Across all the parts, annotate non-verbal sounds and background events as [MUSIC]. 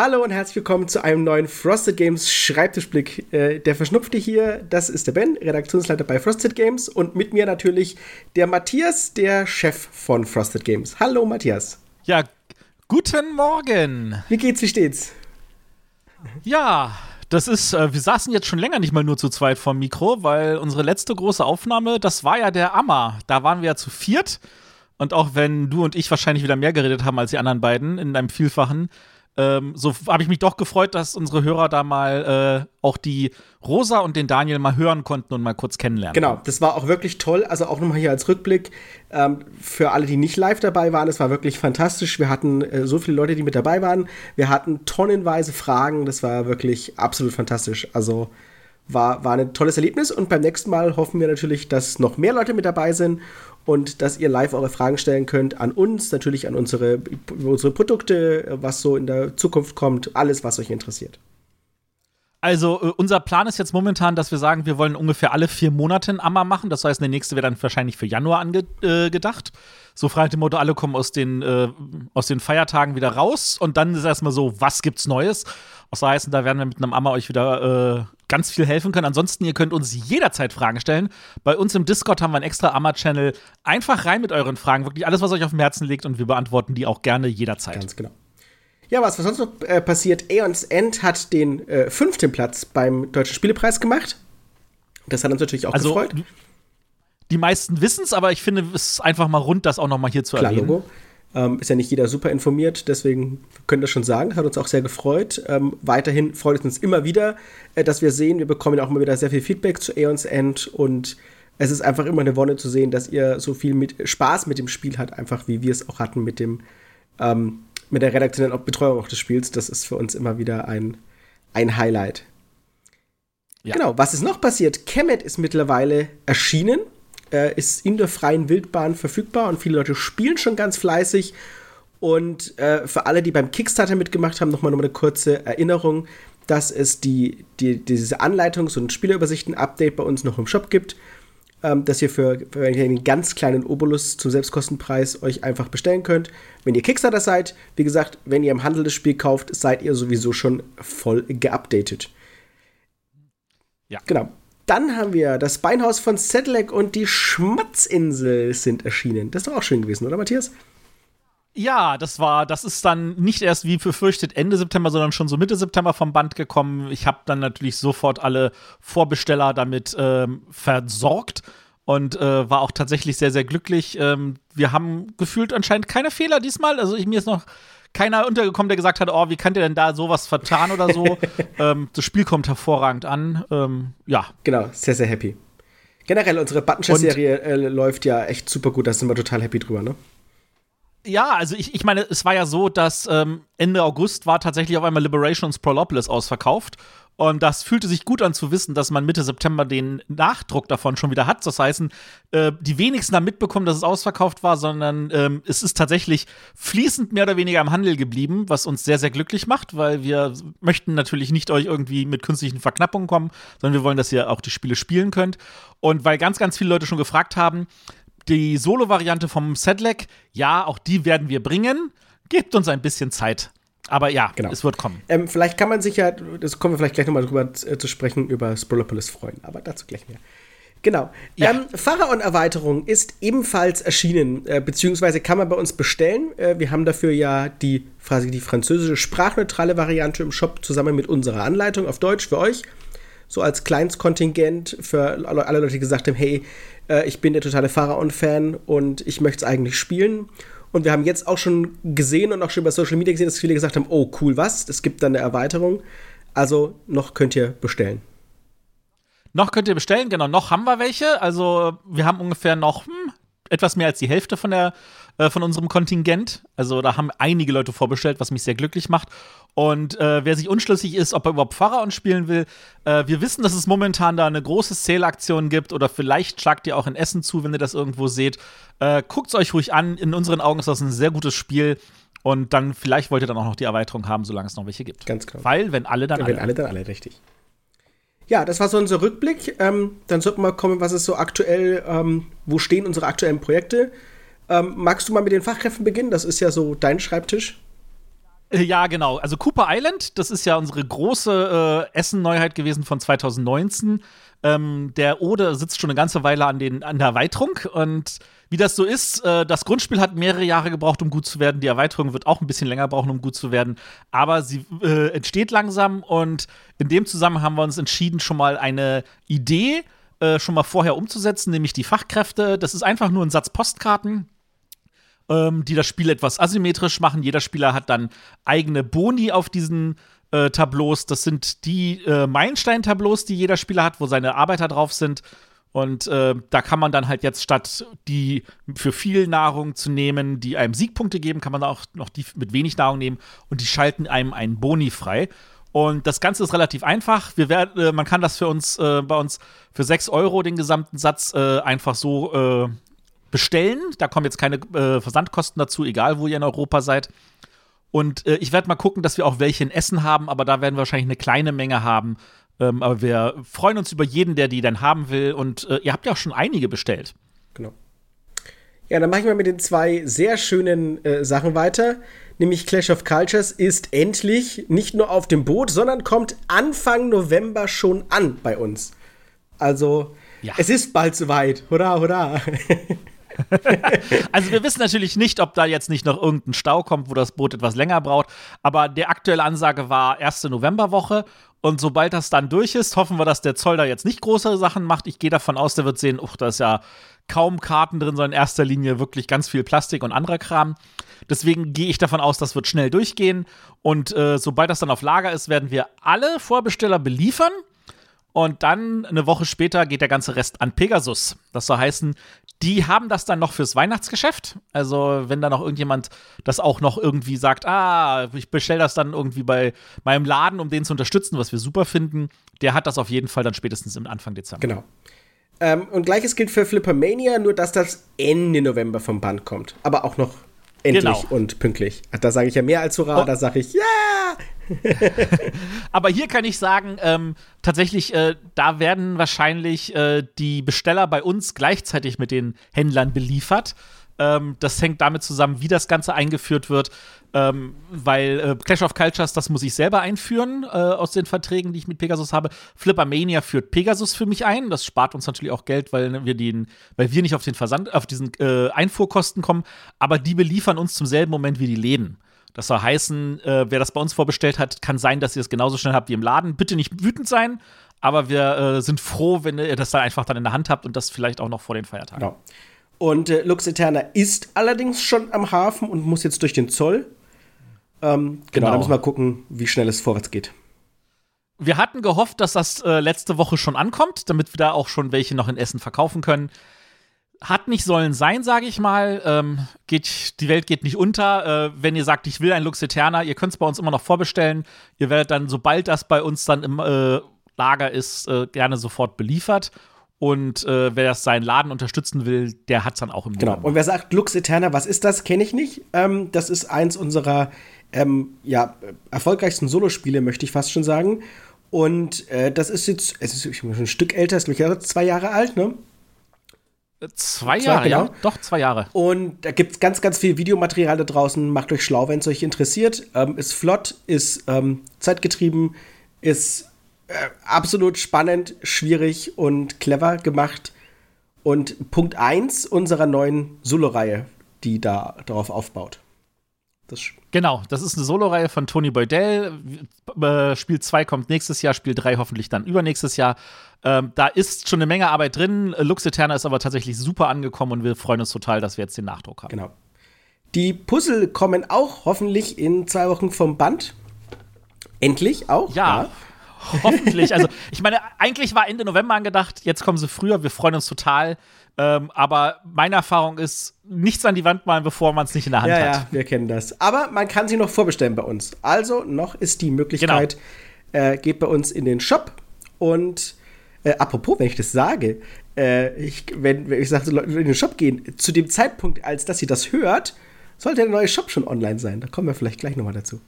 Hallo und herzlich willkommen zu einem neuen Frosted Games Schreibtischblick. Äh, der Verschnupfte hier, das ist der Ben, Redaktionsleiter bei Frosted Games und mit mir natürlich der Matthias, der Chef von Frosted Games. Hallo Matthias. Ja, guten Morgen. Wie geht's, wie steht's? Ja, das ist, äh, wir saßen jetzt schon länger nicht mal nur zu zweit vorm Mikro, weil unsere letzte große Aufnahme, das war ja der Ammer. Da waren wir ja zu viert. Und auch wenn du und ich wahrscheinlich wieder mehr geredet haben als die anderen beiden in einem Vielfachen, ähm, so habe ich mich doch gefreut, dass unsere Hörer da mal äh, auch die Rosa und den Daniel mal hören konnten und mal kurz kennenlernen. Genau, das war auch wirklich toll. Also auch nochmal hier als Rückblick ähm, für alle, die nicht live dabei waren. Es war wirklich fantastisch. Wir hatten äh, so viele Leute, die mit dabei waren. Wir hatten tonnenweise Fragen. Das war wirklich absolut fantastisch. Also war, war ein tolles Erlebnis und beim nächsten Mal hoffen wir natürlich, dass noch mehr Leute mit dabei sind und dass ihr live eure Fragen stellen könnt an uns, natürlich an unsere, unsere Produkte, was so in der Zukunft kommt, alles, was euch interessiert. Also, äh, unser Plan ist jetzt momentan, dass wir sagen, wir wollen ungefähr alle vier Monate ein Ammer machen. Das heißt, der nächste wäre dann wahrscheinlich für Januar angedacht. Äh, so frei dem Motto, alle kommen aus den, äh, aus den Feiertagen wieder raus und dann ist erstmal so, was gibt's Neues? Was heißt, da werden wir mit einem Ammer euch wieder äh, ganz viel helfen können. Ansonsten, ihr könnt uns jederzeit Fragen stellen. Bei uns im Discord haben wir einen extra Ammer-Channel. Einfach rein mit euren Fragen. Wirklich alles, was euch auf dem Herzen liegt und wir beantworten die auch gerne jederzeit. Ganz genau. Ja, was, was sonst noch äh, passiert? Aeons End hat den äh, fünften Platz beim Deutschen Spielepreis gemacht. Das hat uns natürlich auch also, gefreut. Die meisten wissen es, aber ich finde es einfach mal rund, das auch noch mal hier zu Klar, erwähnen. Logo. Ähm, ist ja nicht jeder super informiert, deswegen können wir das schon sagen. Hat uns auch sehr gefreut. Ähm, weiterhin freut es uns immer wieder, äh, dass wir sehen, wir bekommen auch immer wieder sehr viel Feedback zu Aeons End und es ist einfach immer eine Wonne zu sehen, dass ihr so viel mit Spaß mit dem Spiel habt, einfach wie wir es auch hatten mit dem ähm, mit der redaktionellen Betreuung auch des Spiels. Das ist für uns immer wieder ein, ein Highlight. Ja. Genau, was ist noch passiert? Kemet ist mittlerweile erschienen äh, ist in der freien Wildbahn verfügbar und viele Leute spielen schon ganz fleißig. Und äh, für alle, die beim Kickstarter mitgemacht haben, nochmal noch eine kurze Erinnerung, dass es die, die, diese Anleitungs- und Spielerübersichten-Update bei uns noch im Shop gibt, ähm, dass ihr für, für einen ganz kleinen Obolus zum Selbstkostenpreis euch einfach bestellen könnt. Wenn ihr Kickstarter seid, wie gesagt, wenn ihr im Handel das Spiel kauft, seid ihr sowieso schon voll geupdatet. Ja. Genau. Dann haben wir das Beinhaus von Sedlec und die Schmatzinsel sind erschienen. Das ist doch auch schön gewesen, oder Matthias? Ja, das war, das ist dann nicht erst wie befürchtet Ende September, sondern schon so Mitte September vom Band gekommen. Ich habe dann natürlich sofort alle Vorbesteller damit ähm, versorgt und äh, war auch tatsächlich sehr, sehr glücklich. Ähm, wir haben gefühlt anscheinend keine Fehler diesmal. Also ich, mir ist noch keiner untergekommen, der gesagt hat, oh, wie kann der denn da sowas vertan oder so. [LAUGHS] ähm, das Spiel kommt hervorragend an. Ähm, ja. Genau, sehr, sehr happy. Generell, unsere Buttonchess-Serie äh, läuft ja echt super gut, da sind wir total happy drüber, ne? Ja, also ich, ich meine, es war ja so, dass ähm, Ende August war tatsächlich auf einmal Liberation und Sprolopolis ausverkauft. Und das fühlte sich gut an zu wissen, dass man Mitte September den Nachdruck davon schon wieder hat. Das heißt, äh, die wenigsten haben mitbekommen, dass es ausverkauft war, sondern ähm, es ist tatsächlich fließend mehr oder weniger im Handel geblieben, was uns sehr, sehr glücklich macht, weil wir möchten natürlich nicht euch irgendwie mit künstlichen Verknappungen kommen, sondern wir wollen, dass ihr auch die Spiele spielen könnt. Und weil ganz, ganz viele Leute schon gefragt haben, die Solo-Variante vom Sedlec, ja, auch die werden wir bringen. Gebt uns ein bisschen Zeit. Aber ja, genau. es wird kommen. Ähm, vielleicht kann man sich ja, das kommen wir vielleicht gleich nochmal drüber äh, zu sprechen, über Sprolopolis freuen, aber dazu gleich mehr. Genau. Ja. Ähm, Pharaon-Erweiterung ist ebenfalls erschienen, äh, beziehungsweise kann man bei uns bestellen. Äh, wir haben dafür ja die, die französische sprachneutrale Variante im Shop zusammen mit unserer Anleitung auf Deutsch für euch. So als Kleinstkontingent für alle Leute, die gesagt haben, hey, äh, ich bin der totale Pharaon-Fan und ich möchte es eigentlich spielen. Und wir haben jetzt auch schon gesehen und auch schon bei Social Media gesehen, dass viele gesagt haben, oh cool, was? Es gibt dann eine Erweiterung. Also noch könnt ihr bestellen. Noch könnt ihr bestellen, genau. Noch haben wir welche. Also wir haben ungefähr noch hm, etwas mehr als die Hälfte von der äh, von unserem Kontingent. Also da haben einige Leute vorbestellt, was mich sehr glücklich macht. Und äh, wer sich unschlüssig ist, ob er überhaupt Pharaon spielen will, äh, wir wissen, dass es momentan da eine große Sale-Aktion gibt oder vielleicht schlagt ihr auch in Essen zu, wenn ihr das irgendwo seht. Äh, Guckt es euch ruhig an. In unseren Augen ist das ein sehr gutes Spiel. Und dann, vielleicht wollt ihr dann auch noch die Erweiterung haben, solange es noch welche gibt. Ganz genau. Weil, wenn alle, dann ja, alle. Wenn alle, dann alle, richtig. Ja, das war so unser Rückblick. Ähm, dann sollten wir mal kommen, was ist so aktuell, ähm, wo stehen unsere aktuellen Projekte. Ähm, magst du mal mit den Fachkräften beginnen? Das ist ja so dein Schreibtisch. Äh, ja, genau. Also Cooper Island, das ist ja unsere große äh, Essen-Neuheit gewesen von 2019. Ähm, der Ode sitzt schon eine ganze Weile an, den, an der Erweiterung und wie das so ist, äh, das Grundspiel hat mehrere Jahre gebraucht, um gut zu werden. Die Erweiterung wird auch ein bisschen länger brauchen, um gut zu werden. Aber sie äh, entsteht langsam und in dem Zusammenhang haben wir uns entschieden, schon mal eine Idee äh, schon mal vorher umzusetzen, nämlich die Fachkräfte. Das ist einfach nur ein Satz Postkarten ähm, die das Spiel etwas asymmetrisch machen. Jeder Spieler hat dann eigene Boni auf diesen äh, Tableaus. Das sind die äh, Meilenstein-Tableaus, die jeder Spieler hat, wo seine Arbeiter drauf sind. Und äh, da kann man dann halt jetzt statt die für viel Nahrung zu nehmen, die einem Siegpunkte geben, kann man auch noch die mit wenig Nahrung nehmen und die schalten einem einen Boni frei. Und das Ganze ist relativ einfach. Wir werden, äh, man kann das für uns äh, bei uns für 6 Euro den gesamten Satz äh, einfach so äh, bestellen. Da kommen jetzt keine äh, Versandkosten dazu, egal wo ihr in Europa seid. Und äh, ich werde mal gucken, dass wir auch welche in Essen haben, aber da werden wir wahrscheinlich eine kleine Menge haben. Ähm, aber wir freuen uns über jeden, der die dann haben will. Und äh, ihr habt ja auch schon einige bestellt. Genau. Ja, dann mache ich mal mit den zwei sehr schönen äh, Sachen weiter. Nämlich Clash of Cultures ist endlich nicht nur auf dem Boot, sondern kommt Anfang November schon an bei uns. Also, ja. es ist bald soweit. Hurra, hurra. [LAUGHS] [LAUGHS] also wir wissen natürlich nicht, ob da jetzt nicht noch irgendein Stau kommt, wo das Boot etwas länger braucht. Aber die aktuelle Ansage war erste Novemberwoche. Und sobald das dann durch ist, hoffen wir, dass der Zoll da jetzt nicht große Sachen macht. Ich gehe davon aus, der wird sehen, uch, da ist ja kaum Karten drin, sondern in erster Linie wirklich ganz viel Plastik und anderer Kram. Deswegen gehe ich davon aus, das wird schnell durchgehen. Und äh, sobald das dann auf Lager ist, werden wir alle Vorbesteller beliefern. Und dann eine Woche später geht der ganze Rest an Pegasus. Das soll heißen, die haben das dann noch fürs Weihnachtsgeschäft. Also, wenn da noch irgendjemand das auch noch irgendwie sagt, ah, ich bestelle das dann irgendwie bei meinem Laden, um den zu unterstützen, was wir super finden, der hat das auf jeden Fall dann spätestens im Anfang Dezember. Genau. Ähm, und gleiches gilt für Flippermania, nur dass das Ende November vom Band kommt. Aber auch noch endlich genau. und pünktlich. Da sage ich ja mehr als hurra, oh. da sage ich ja. [LAUGHS] Aber hier kann ich sagen, ähm, tatsächlich, äh, da werden wahrscheinlich äh, die Besteller bei uns gleichzeitig mit den Händlern beliefert. Ähm, das hängt damit zusammen, wie das Ganze eingeführt wird, ähm, weil äh, Clash of Cultures, das muss ich selber einführen äh, aus den Verträgen, die ich mit Pegasus habe. Flippermania führt Pegasus für mich ein. Das spart uns natürlich auch Geld, weil wir den, weil wir nicht auf den Versand, auf diesen äh, Einfuhrkosten kommen, aber die beliefern uns zum selben Moment wie die Läden. Das soll heißen, äh, wer das bei uns vorbestellt hat, kann sein, dass ihr es genauso schnell habt wie im Laden. Bitte nicht wütend sein, aber wir äh, sind froh, wenn ihr das dann einfach dann in der Hand habt und das vielleicht auch noch vor den Feiertagen. Genau. Und äh, Lux Eterna ist allerdings schon am Hafen und muss jetzt durch den Zoll. Ähm, genau, genau, da müssen wir gucken, wie schnell es vorwärts geht. Wir hatten gehofft, dass das äh, letzte Woche schon ankommt, damit wir da auch schon welche noch in Essen verkaufen können. Hat nicht sollen sein, sage ich mal. Ähm, geht, die Welt geht nicht unter. Äh, wenn ihr sagt, ich will ein Lux Eterna, ihr könnt es bei uns immer noch vorbestellen. Ihr werdet dann, sobald das bei uns dann im äh, Lager ist, äh, gerne sofort beliefert. Und äh, wer das seinen Laden unterstützen will, der hat es dann auch im Genau. Und wer sagt, Lux Eterna, was ist das? Kenne ich nicht. Ähm, das ist eins unserer ähm, ja, erfolgreichsten Solospiele, möchte ich fast schon sagen. Und äh, das ist jetzt, es ist schon ein Stück älter, ist glaube ich zwei Jahre alt, ne? Zwei Jahre, zwei, genau. ja. Doch, zwei Jahre. Und da gibt es ganz, ganz viel Videomaterial da draußen. Macht euch schlau, wenn es euch interessiert. Ähm, ist flott, ist ähm, zeitgetrieben, ist äh, absolut spannend, schwierig und clever gemacht. Und Punkt 1 unserer neuen Solo-Reihe, die da darauf aufbaut. Das genau, das ist eine Solo-Reihe von Tony Boydell. Äh, Spiel 2 kommt nächstes Jahr, Spiel 3 hoffentlich dann übernächstes Jahr. Ähm, da ist schon eine Menge Arbeit drin. Lux Eterna ist aber tatsächlich super angekommen und wir freuen uns total, dass wir jetzt den Nachdruck haben. Genau. Die Puzzle kommen auch hoffentlich in zwei Wochen vom Band. Endlich auch. ja. ja. Hoffentlich. Also, ich meine, eigentlich war Ende November angedacht, jetzt kommen sie früher, wir freuen uns total. Ähm, aber meine Erfahrung ist, nichts an die Wand malen, bevor man es nicht in der Hand ja, hat. Ja, wir kennen das. Aber man kann sie noch vorbestellen bei uns. Also noch ist die Möglichkeit, genau. äh, geht bei uns in den Shop und äh, apropos, wenn ich das sage, äh, ich, wenn, wenn ich sage, Leute in den Shop gehen, zu dem Zeitpunkt, als dass ihr das hört, sollte der neue Shop schon online sein. Da kommen wir vielleicht gleich nochmal dazu.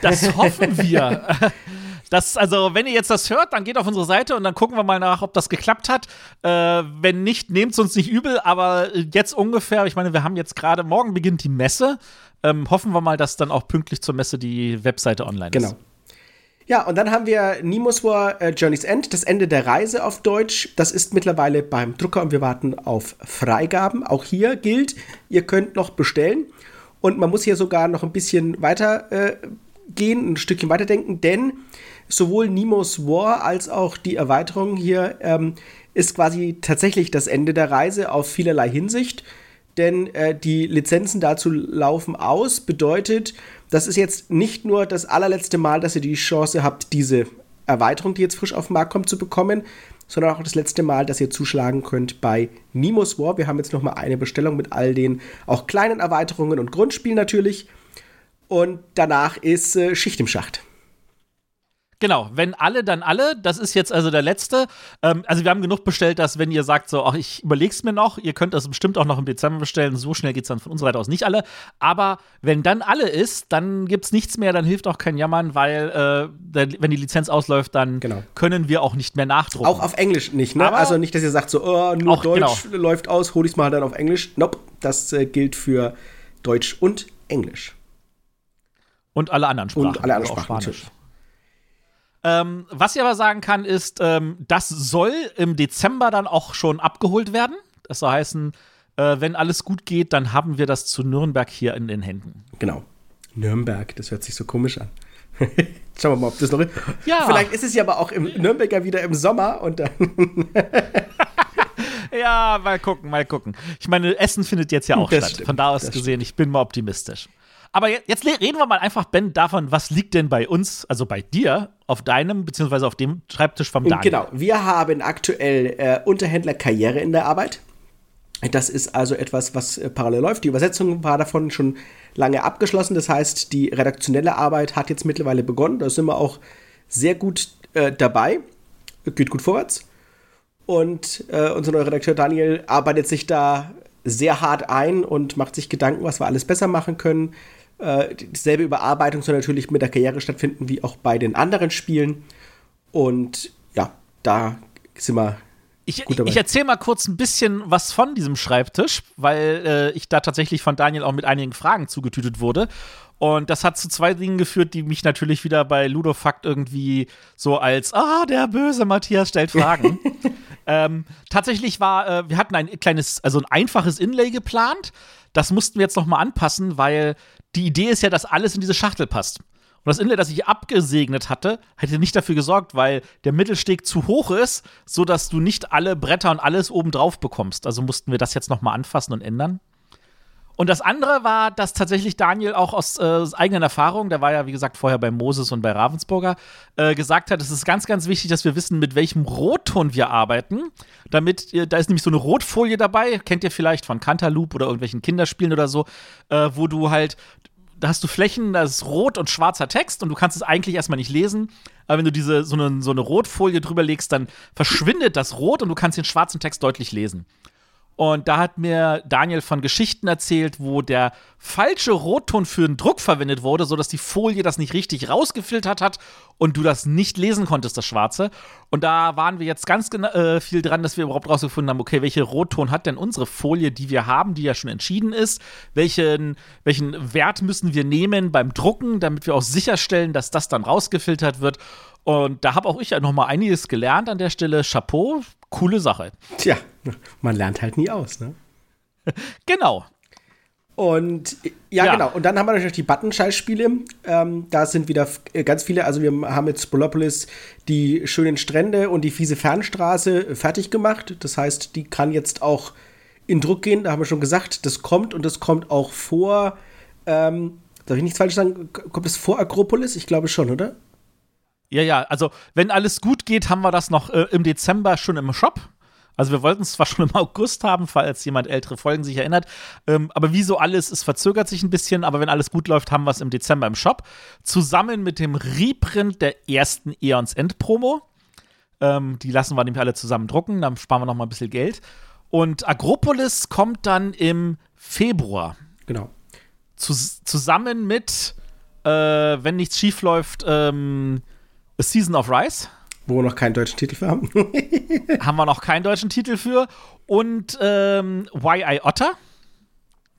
Das hoffen wir. [LAUGHS] das, also, wenn ihr jetzt das hört, dann geht auf unsere Seite und dann gucken wir mal nach, ob das geklappt hat. Äh, wenn nicht, nehmt es uns nicht übel, aber jetzt ungefähr, ich meine, wir haben jetzt gerade, morgen beginnt die Messe. Ähm, hoffen wir mal, dass dann auch pünktlich zur Messe die Webseite online ist. Genau. Ja, und dann haben wir Nemo's War äh, Journey's End, das Ende der Reise auf Deutsch. Das ist mittlerweile beim Drucker und wir warten auf Freigaben. Auch hier gilt, ihr könnt noch bestellen. Und man muss hier sogar noch ein bisschen weiter äh, gehen, ein Stückchen weiterdenken, denn sowohl Nemo's War als auch die Erweiterung hier ähm, ist quasi tatsächlich das Ende der Reise auf vielerlei Hinsicht. Denn äh, die Lizenzen dazu laufen aus, bedeutet, das ist jetzt nicht nur das allerletzte Mal, dass ihr die Chance habt, diese Erweiterung, die jetzt frisch auf den Markt kommt, zu bekommen, sondern auch das letzte Mal, dass ihr zuschlagen könnt bei Nemo's War. Wir haben jetzt noch mal eine Bestellung mit all den auch kleinen Erweiterungen und Grundspielen natürlich. Und danach ist äh, Schicht im Schacht. Genau, wenn alle, dann alle. Das ist jetzt also der letzte. Ähm, also wir haben genug bestellt, dass wenn ihr sagt, so, ach, ich überleg's mir noch, ihr könnt das bestimmt auch noch im Dezember bestellen. So schnell geht's dann von unserer Seite aus nicht alle. Aber wenn dann alle ist, dann gibt's nichts mehr, dann hilft auch kein Jammern, weil äh, wenn die Lizenz ausläuft, dann genau. können wir auch nicht mehr nachdrucken. Auch auf Englisch nicht, ne? Aber also nicht, dass ihr sagt, so, oh, nur auch, Deutsch genau. läuft aus, hol ich's mal dann auf Englisch. Nope, das äh, gilt für Deutsch und Englisch. Und alle anderen Sprachen. Und alle anderen Sprachen, natürlich. Ähm, was ich aber sagen kann, ist, ähm, das soll im Dezember dann auch schon abgeholt werden. Das soll heißen, äh, wenn alles gut geht, dann haben wir das zu Nürnberg hier in den Händen. Genau. Nürnberg, das hört sich so komisch an. [LAUGHS] Schauen wir mal, ob das noch ist. Ja. Vielleicht ist es ja aber auch im Nürnberger wieder im Sommer und dann. [LAUGHS] [LAUGHS] ja, mal gucken, mal gucken. Ich meine, Essen findet jetzt ja auch das statt. Stimmt, Von da aus gesehen, stimmt. ich bin mal optimistisch. Aber jetzt reden wir mal einfach, Ben, davon, was liegt denn bei uns, also bei dir, auf deinem, beziehungsweise auf dem Schreibtisch vom Daniel? Genau, wir haben aktuell äh, Unterhändlerkarriere in der Arbeit. Das ist also etwas, was äh, parallel läuft. Die Übersetzung war davon schon lange abgeschlossen. Das heißt, die redaktionelle Arbeit hat jetzt mittlerweile begonnen. Da sind wir auch sehr gut äh, dabei. Geht gut vorwärts. Und äh, unser neuer Redakteur Daniel arbeitet sich da sehr hart ein und macht sich Gedanken, was wir alles besser machen können. Äh, dieselbe Überarbeitung soll natürlich mit der Karriere stattfinden wie auch bei den anderen Spielen. Und ja, da sind wir. Ich, ich erzähle mal kurz ein bisschen was von diesem Schreibtisch, weil äh, ich da tatsächlich von Daniel auch mit einigen Fragen zugetütet wurde. Und das hat zu zwei Dingen geführt, die mich natürlich wieder bei Ludofakt irgendwie so als, ah, der böse Matthias stellt Fragen. [LAUGHS] ähm, tatsächlich war, äh, wir hatten ein kleines, also ein einfaches Inlay geplant. Das mussten wir jetzt noch mal anpassen, weil die Idee ist ja, dass alles in diese Schachtel passt. Und das Inlay, das ich abgesegnet hatte, hätte nicht dafür gesorgt, weil der Mittelsteg zu hoch ist, sodass du nicht alle Bretter und alles oben drauf bekommst. Also mussten wir das jetzt noch mal anfassen und ändern. Und das andere war, dass tatsächlich Daniel auch aus äh, eigenen Erfahrungen, der war ja wie gesagt vorher bei Moses und bei Ravensburger, äh, gesagt hat, es ist ganz, ganz wichtig, dass wir wissen, mit welchem Rotton wir arbeiten. Damit, äh, da ist nämlich so eine Rotfolie dabei, kennt ihr vielleicht von Cantaloupe oder irgendwelchen Kinderspielen oder so, äh, wo du halt, da hast du Flächen, da ist rot und schwarzer Text und du kannst es eigentlich erstmal nicht lesen. Aber wenn du diese so eine, so eine Rotfolie drüber legst, dann verschwindet das Rot und du kannst den schwarzen Text deutlich lesen. Und da hat mir Daniel von Geschichten erzählt, wo der falsche Rotton für den Druck verwendet wurde, sodass die Folie das nicht richtig rausgefiltert hat und du das nicht lesen konntest, das Schwarze. Und da waren wir jetzt ganz äh, viel dran, dass wir überhaupt rausgefunden haben, okay, welche Rotton hat denn unsere Folie, die wir haben, die ja schon entschieden ist? Welchen, welchen Wert müssen wir nehmen beim Drucken, damit wir auch sicherstellen, dass das dann rausgefiltert wird? Und da habe auch ich ja noch mal einiges gelernt an der Stelle. Chapeau, coole Sache. Tja, man lernt halt nie aus, ne? [LAUGHS] genau. Und ja, ja, genau. Und dann haben wir natürlich die Button-Scheißspiele. Ähm, da sind wieder ganz viele. Also, wir haben jetzt Spolopolis die schönen Strände und die fiese Fernstraße fertig gemacht. Das heißt, die kann jetzt auch in Druck gehen. Da haben wir schon gesagt, das kommt und das kommt auch vor. Ähm, darf ich nichts falsch sagen? Kommt es vor Akropolis? Ich glaube schon, oder? Ja, ja, also wenn alles gut geht, haben wir das noch äh, im Dezember schon im Shop. Also wir wollten es zwar [LAUGHS] schon im August haben, falls jemand ältere Folgen sich erinnert, ähm, aber wie so alles, es verzögert sich ein bisschen, aber wenn alles gut läuft, haben wir es im Dezember im Shop. Zusammen mit dem Reprint der ersten Eons End Promo. Ähm, die lassen wir nämlich alle zusammen drucken, dann sparen wir noch mal ein bisschen Geld. Und Agropolis kommt dann im Februar. Genau. Zus zusammen mit, äh, wenn nichts schief läuft, ähm, Season of Rise. Wo wir noch keinen deutschen Titel für haben. [LAUGHS] haben wir noch keinen deutschen Titel für. Und ähm, Why I Otter.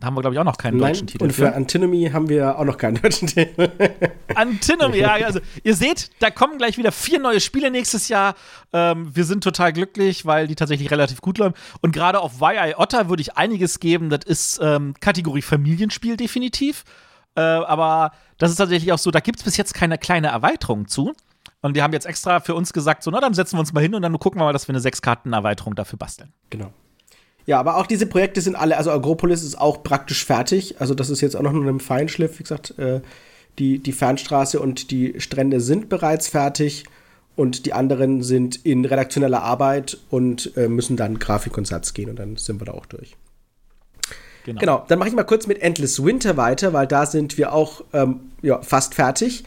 Da haben wir, glaube ich, auch noch keinen Nein, deutschen Titel. Und für, für Antinomy haben wir auch noch keinen deutschen Titel. [LAUGHS] Antinomy, ja, also ihr seht, da kommen gleich wieder vier neue Spiele nächstes Jahr. Ähm, wir sind total glücklich, weil die tatsächlich relativ gut laufen. Und gerade auf YI Otter würde ich einiges geben. Das ist ähm, Kategorie Familienspiel definitiv. Äh, aber das ist tatsächlich auch so, da gibt es bis jetzt keine kleine Erweiterung zu. Und die haben jetzt extra für uns gesagt, so, na, dann setzen wir uns mal hin und dann gucken wir mal, dass wir eine Sechs-Karten-Erweiterung dafür basteln. Genau. Ja, aber auch diese Projekte sind alle, also Agropolis ist auch praktisch fertig. Also das ist jetzt auch noch nur im Feinschliff. Wie gesagt, äh, die, die Fernstraße und die Strände sind bereits fertig und die anderen sind in redaktioneller Arbeit und äh, müssen dann Grafik und Satz gehen und dann sind wir da auch durch. Genau, genau dann mache ich mal kurz mit Endless Winter weiter, weil da sind wir auch ähm, ja, fast fertig.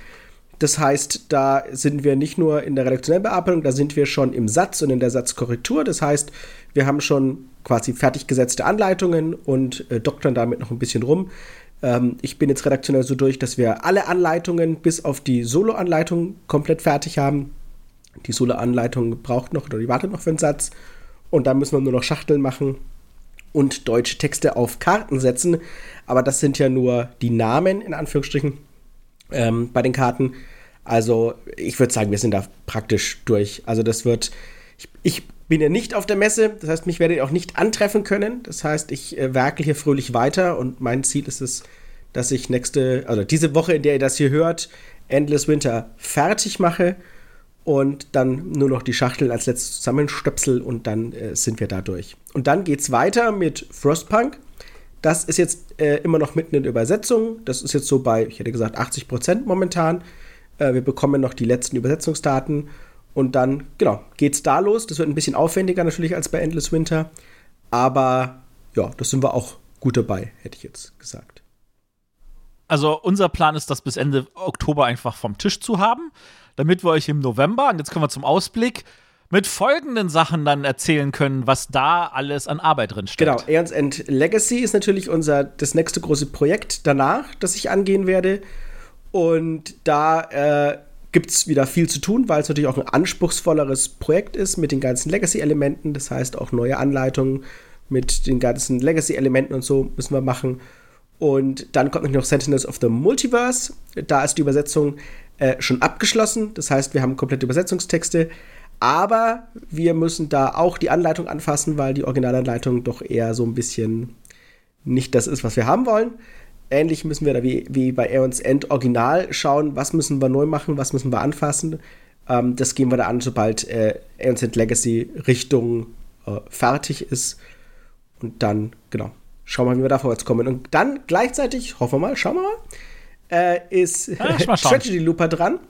Das heißt, da sind wir nicht nur in der redaktionellen Bearbeitung, da sind wir schon im Satz und in der Satzkorrektur. Das heißt, wir haben schon quasi fertig gesetzte Anleitungen und äh, doktern damit noch ein bisschen rum. Ähm, ich bin jetzt redaktionell so durch, dass wir alle Anleitungen bis auf die Solo-Anleitung komplett fertig haben. Die Solo-Anleitung braucht noch oder die wartet noch für einen Satz. Und dann müssen wir nur noch Schachteln machen und deutsche Texte auf Karten setzen. Aber das sind ja nur die Namen in Anführungsstrichen ähm, bei den Karten. Also ich würde sagen, wir sind da praktisch durch. Also das wird, ich, ich, bin ja nicht auf der Messe, das heißt, mich werdet ihr auch nicht antreffen können. Das heißt, ich äh, werke hier fröhlich weiter und mein Ziel ist es, dass ich nächste, also diese Woche, in der ihr das hier hört, Endless Winter fertig mache und dann nur noch die Schachtel als letztes zusammenstöpsel und dann äh, sind wir da durch. Und dann geht's weiter mit Frostpunk. Das ist jetzt äh, immer noch mitten in Übersetzung. Das ist jetzt so bei, ich hätte gesagt, 80 Prozent momentan. Äh, wir bekommen noch die letzten Übersetzungsdaten. Und dann, genau, geht's da los. Das wird ein bisschen aufwendiger natürlich als bei Endless Winter. Aber ja, das sind wir auch gut dabei, hätte ich jetzt gesagt. Also unser Plan ist, das bis Ende Oktober einfach vom Tisch zu haben, damit wir euch im November, und jetzt kommen wir zum Ausblick, mit folgenden Sachen dann erzählen können, was da alles an Arbeit drin steckt. Genau, Aeons End Legacy ist natürlich unser das nächste große Projekt danach, das ich angehen werde. Und da äh, gibt es wieder viel zu tun, weil es natürlich auch ein anspruchsvolleres Projekt ist mit den ganzen Legacy-Elementen. Das heißt auch neue Anleitungen mit den ganzen Legacy-Elementen und so müssen wir machen. Und dann kommt noch Sentinels of the Multiverse. Da ist die Übersetzung äh, schon abgeschlossen. Das heißt, wir haben komplette Übersetzungstexte. Aber wir müssen da auch die Anleitung anfassen, weil die Originalanleitung doch eher so ein bisschen nicht das ist, was wir haben wollen. Ähnlich müssen wir da wie, wie bei Aeons End Original schauen, was müssen wir neu machen, was müssen wir anfassen. Ähm, das gehen wir da an, sobald äh, Aeons End Legacy Richtung äh, fertig ist. Und dann, genau, schauen wir mal, wie wir da vorwärts kommen. Und dann gleichzeitig, hoffen wir mal, schauen wir mal, äh, ist ja, Strategy Looper dran.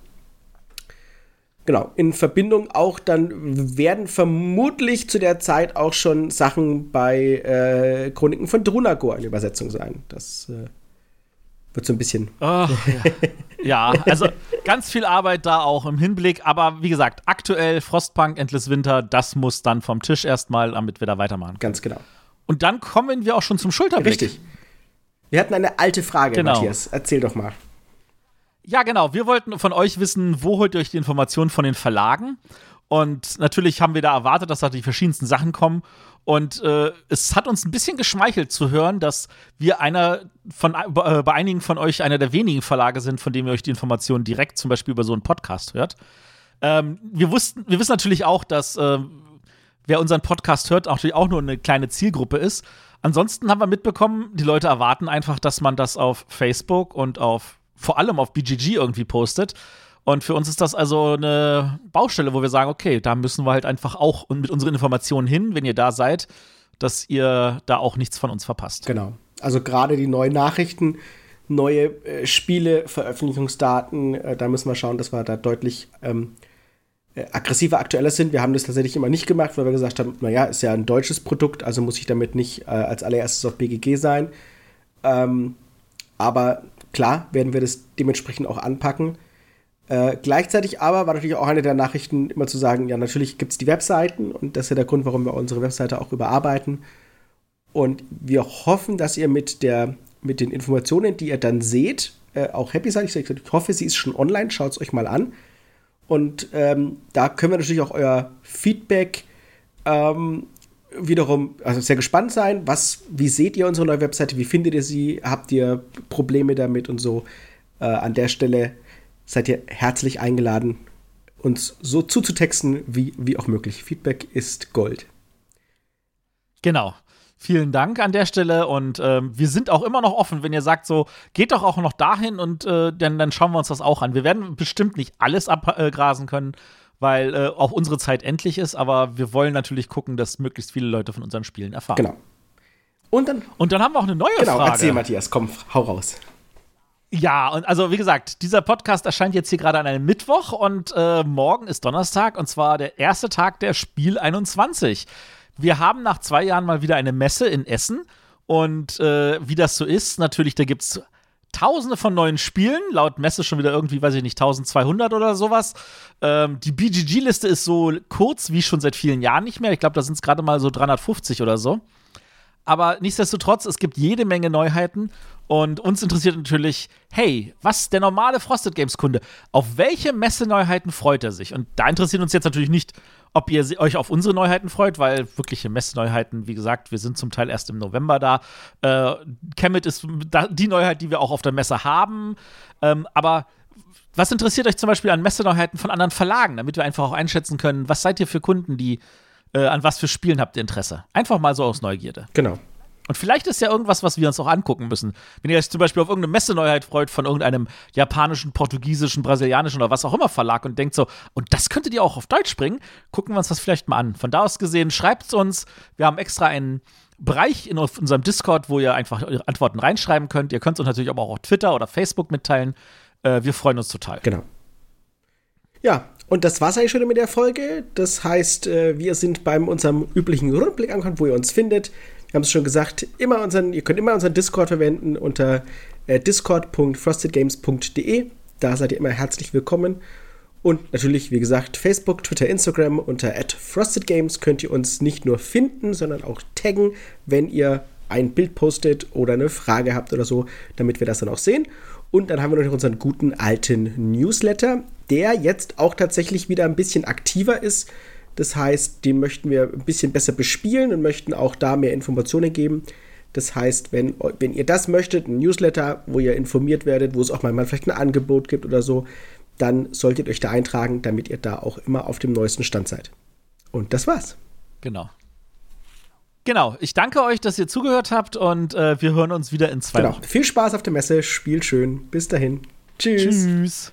Genau, in Verbindung auch dann werden vermutlich zu der Zeit auch schon Sachen bei äh, Chroniken von Drunagor in Übersetzung sein. Das äh, wird so ein bisschen. Oh, [LAUGHS] ja. ja, also ganz viel Arbeit da auch im Hinblick, aber wie gesagt, aktuell Frostpunk, Endless Winter, das muss dann vom Tisch erstmal, damit wir da weitermachen. Ganz genau. Und dann kommen wir auch schon zum Schulterblick. Richtig. Wir hatten eine alte Frage, genau. Matthias. Erzähl doch mal. Ja, genau. Wir wollten von euch wissen, wo holt ihr euch die Informationen von den Verlagen? Und natürlich haben wir da erwartet, dass da die verschiedensten Sachen kommen. Und äh, es hat uns ein bisschen geschmeichelt zu hören, dass wir einer von äh, bei einigen von euch einer der wenigen Verlage sind, von denen ihr euch die Informationen direkt zum Beispiel über so einen Podcast hört. Ähm, wir wussten, wir wissen natürlich auch, dass äh, wer unseren Podcast hört, natürlich auch nur eine kleine Zielgruppe ist. Ansonsten haben wir mitbekommen, die Leute erwarten einfach, dass man das auf Facebook und auf vor allem auf BGG irgendwie postet. Und für uns ist das also eine Baustelle, wo wir sagen, okay, da müssen wir halt einfach auch mit unseren Informationen hin, wenn ihr da seid, dass ihr da auch nichts von uns verpasst. Genau. Also gerade die neuen Nachrichten, neue äh, Spiele, Veröffentlichungsdaten, äh, da müssen wir schauen, dass wir da deutlich ähm, äh, aggressiver, aktueller sind. Wir haben das tatsächlich immer nicht gemacht, weil wir gesagt haben, naja, ist ja ein deutsches Produkt, also muss ich damit nicht äh, als allererstes auf BGG sein. Ähm, aber Klar werden wir das dementsprechend auch anpacken. Äh, gleichzeitig aber war natürlich auch eine der Nachrichten immer zu sagen, ja, natürlich gibt es die Webseiten und das ist ja der Grund, warum wir unsere Webseite auch überarbeiten. Und wir hoffen, dass ihr mit, der, mit den Informationen, die ihr dann seht, äh, auch happy seid. Ich, ich hoffe, sie ist schon online, schaut es euch mal an. Und ähm, da können wir natürlich auch euer Feedback ähm, wiederum also sehr gespannt sein. Was, wie seht ihr unsere neue Webseite? Wie findet ihr sie? Habt ihr Probleme damit und so? Äh, an der Stelle seid ihr herzlich eingeladen, uns so zuzutexten, wie, wie auch möglich. Feedback ist Gold. Genau. Vielen Dank an der Stelle und ähm, wir sind auch immer noch offen, wenn ihr sagt, so geht doch auch noch dahin und äh, dann, dann schauen wir uns das auch an. Wir werden bestimmt nicht alles abgrasen können, weil äh, auch unsere Zeit endlich ist, aber wir wollen natürlich gucken, dass möglichst viele Leute von unseren Spielen erfahren. Genau. Und dann, und dann haben wir auch eine neue genau, Frage. Genau, erzähl Matthias, komm, hau raus. Ja, und also wie gesagt, dieser Podcast erscheint jetzt hier gerade an einem Mittwoch und äh, morgen ist Donnerstag und zwar der erste Tag der Spiel 21. Wir haben nach zwei Jahren mal wieder eine Messe in Essen und äh, wie das so ist, natürlich, da gibt es tausende von neuen Spielen, laut Messe schon wieder irgendwie, weiß ich nicht, 1200 oder sowas. Ähm, die BGG-Liste ist so kurz wie schon seit vielen Jahren nicht mehr. Ich glaube, da sind es gerade mal so 350 oder so. Aber nichtsdestotrotz, es gibt jede Menge Neuheiten und uns interessiert natürlich, hey, was der normale Frosted Games Kunde, auf welche Messeneuheiten freut er sich? Und da interessiert uns jetzt natürlich nicht, ob ihr euch auf unsere Neuheiten freut, weil wirkliche Messeneuheiten, wie gesagt, wir sind zum Teil erst im November da. Äh, ist die Neuheit, die wir auch auf der Messe haben. Ähm, aber was interessiert euch zum Beispiel an Messeneuheiten von anderen Verlagen, damit wir einfach auch einschätzen können, was seid ihr für Kunden, die äh, an was für Spielen habt ihr Interesse? Einfach mal so aus Neugierde. Genau. Und vielleicht ist ja irgendwas, was wir uns auch angucken müssen. Wenn ihr euch zum Beispiel auf irgendeine Messeneuheit freut von irgendeinem japanischen, portugiesischen, brasilianischen oder was auch immer Verlag und denkt so, und das könntet ihr auch auf Deutsch bringen, gucken wir uns das vielleicht mal an. Von da aus gesehen, schreibt es uns. Wir haben extra einen Bereich in unserem Discord, wo ihr einfach eure Antworten reinschreiben könnt. Ihr könnt es uns natürlich aber auch auf Twitter oder Facebook mitteilen. Äh, wir freuen uns total. Genau. Ja, und das war's eigentlich schon mit der Folge. Das heißt, äh, wir sind beim unserem üblichen Rundblick angekommen, wo ihr uns findet. Wir haben es schon gesagt, immer unseren, ihr könnt immer unseren Discord verwenden unter äh, discord.frostedgames.de. Da seid ihr immer herzlich willkommen. Und natürlich, wie gesagt, Facebook, Twitter, Instagram unter @frostedgames könnt ihr uns nicht nur finden, sondern auch taggen, wenn ihr ein Bild postet oder eine Frage habt oder so, damit wir das dann auch sehen. Und dann haben wir noch unseren guten alten Newsletter, der jetzt auch tatsächlich wieder ein bisschen aktiver ist. Das heißt, den möchten wir ein bisschen besser bespielen und möchten auch da mehr Informationen geben. Das heißt, wenn, wenn ihr das möchtet, ein Newsletter, wo ihr informiert werdet, wo es auch mal vielleicht ein Angebot gibt oder so, dann solltet ihr euch da eintragen, damit ihr da auch immer auf dem neuesten Stand seid. Und das war's. Genau. Genau, ich danke euch, dass ihr zugehört habt und äh, wir hören uns wieder in zwei genau. Wochen. Viel Spaß auf der Messe, spielt schön. Bis dahin. Tschüss. Tschüss.